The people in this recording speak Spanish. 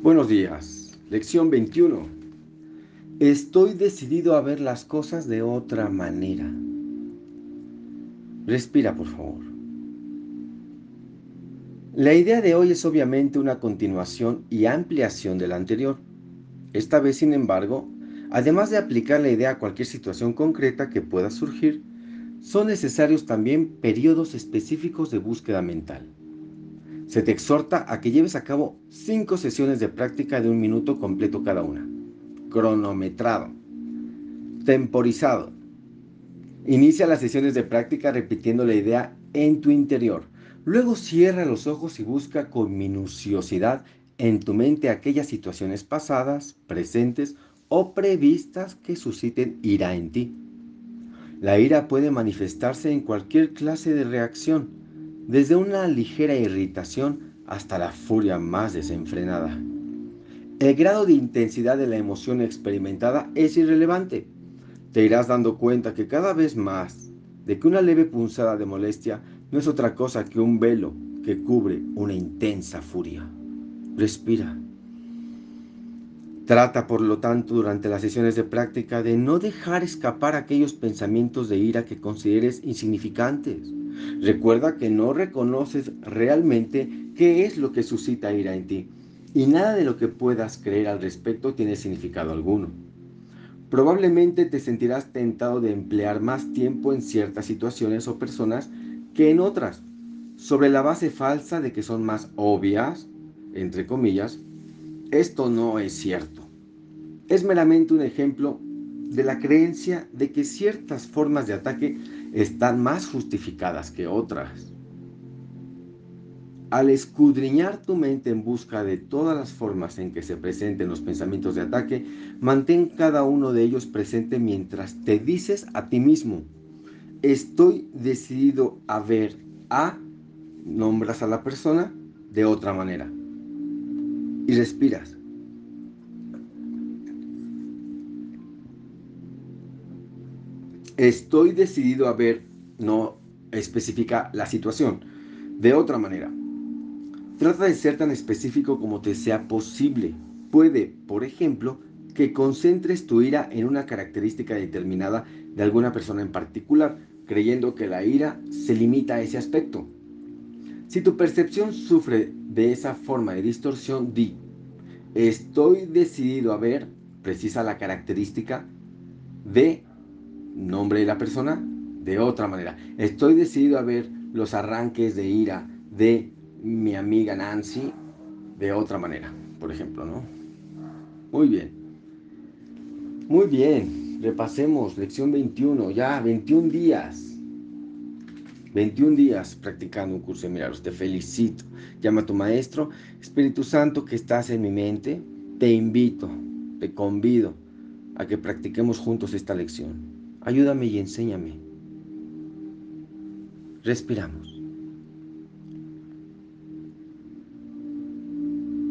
Buenos días. Lección 21. Estoy decidido a ver las cosas de otra manera. Respira, por favor. La idea de hoy es obviamente una continuación y ampliación de la anterior. Esta vez, sin embargo, además de aplicar la idea a cualquier situación concreta que pueda surgir, son necesarios también periodos específicos de búsqueda mental. Se te exhorta a que lleves a cabo cinco sesiones de práctica de un minuto completo cada una. Cronometrado. Temporizado. Inicia las sesiones de práctica repitiendo la idea en tu interior. Luego cierra los ojos y busca con minuciosidad en tu mente aquellas situaciones pasadas, presentes o previstas que susciten ira en ti. La ira puede manifestarse en cualquier clase de reacción desde una ligera irritación hasta la furia más desenfrenada. El grado de intensidad de la emoción experimentada es irrelevante. Te irás dando cuenta que cada vez más de que una leve punzada de molestia no es otra cosa que un velo que cubre una intensa furia. Respira. Trata, por lo tanto, durante las sesiones de práctica de no dejar escapar aquellos pensamientos de ira que consideres insignificantes Recuerda que no reconoces realmente qué es lo que suscita ira en ti y nada de lo que puedas creer al respecto tiene significado alguno. Probablemente te sentirás tentado de emplear más tiempo en ciertas situaciones o personas que en otras, sobre la base falsa de que son más obvias, entre comillas. Esto no es cierto. Es meramente un ejemplo de la creencia de que ciertas formas de ataque están más justificadas que otras. Al escudriñar tu mente en busca de todas las formas en que se presenten los pensamientos de ataque, mantén cada uno de ellos presente mientras te dices a ti mismo, estoy decidido a ver a, nombras a la persona de otra manera. Y respiras. Estoy decidido a ver, no especifica la situación, de otra manera. Trata de ser tan específico como te sea posible. Puede, por ejemplo, que concentres tu ira en una característica determinada de alguna persona en particular, creyendo que la ira se limita a ese aspecto. Si tu percepción sufre de esa forma de distorsión, di, estoy decidido a ver, precisa la característica de nombre de la persona de otra manera. Estoy decidido a ver los arranques de ira de mi amiga Nancy de otra manera, por ejemplo, ¿no? Muy bien. Muy bien. Repasemos lección 21, ya 21 días. 21 días practicando un curso de milagros. Te felicito. Llama a tu maestro, Espíritu Santo que estás en mi mente. Te invito, te convido a que practiquemos juntos esta lección. Ayúdame y enséñame. Respiramos.